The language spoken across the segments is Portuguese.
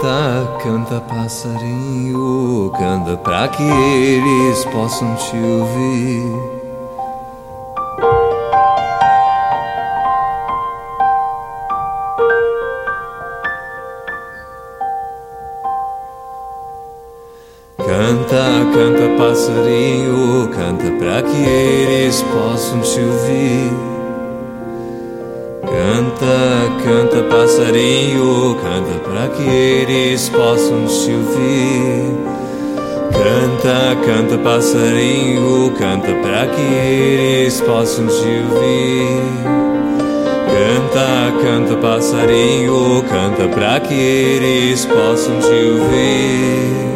Canta, canta passarinho, canta pra que eles possam te ouvir. Canta, canta passarinho, canta pra que eles possam te ouvir. Canta, canta passarinho, canta pra que eles possam te ouvir. Canta, canta passarinho, canta pra que eles possam te ouvir. Canta, canta passarinho, canta pra que eles possam te ouvir.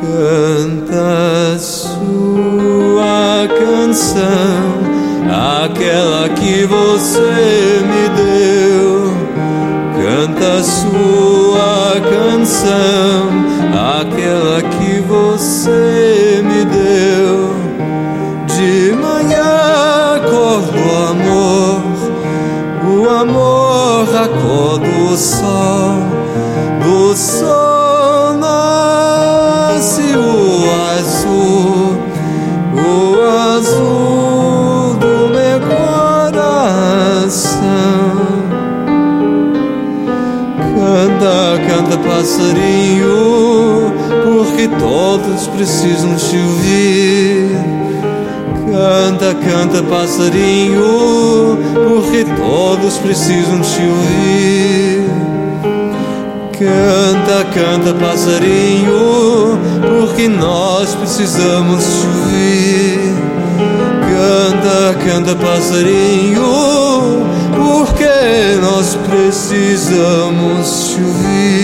Canta sua canção, aquela que você me deu. Canta sua canção, aquela que você me deu. De manhã acorda o amor, o amor acorda o sol, do sol Canta passarinho, porque todos precisam te ouvir. Canta, canta passarinho, porque todos precisam te ouvir. Canta, canta passarinho, porque nós precisamos te ouvir. Canta, canta passarinho, porque nós precisamos te ouvir.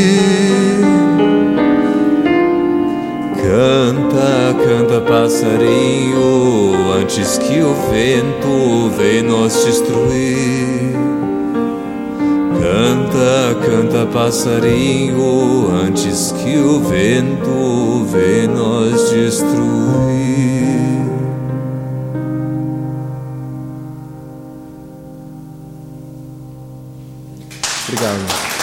Passarinho, antes que o vento venha nos destruir. Canta, canta passarinho, antes que o vento venha nos destruir. Obrigado.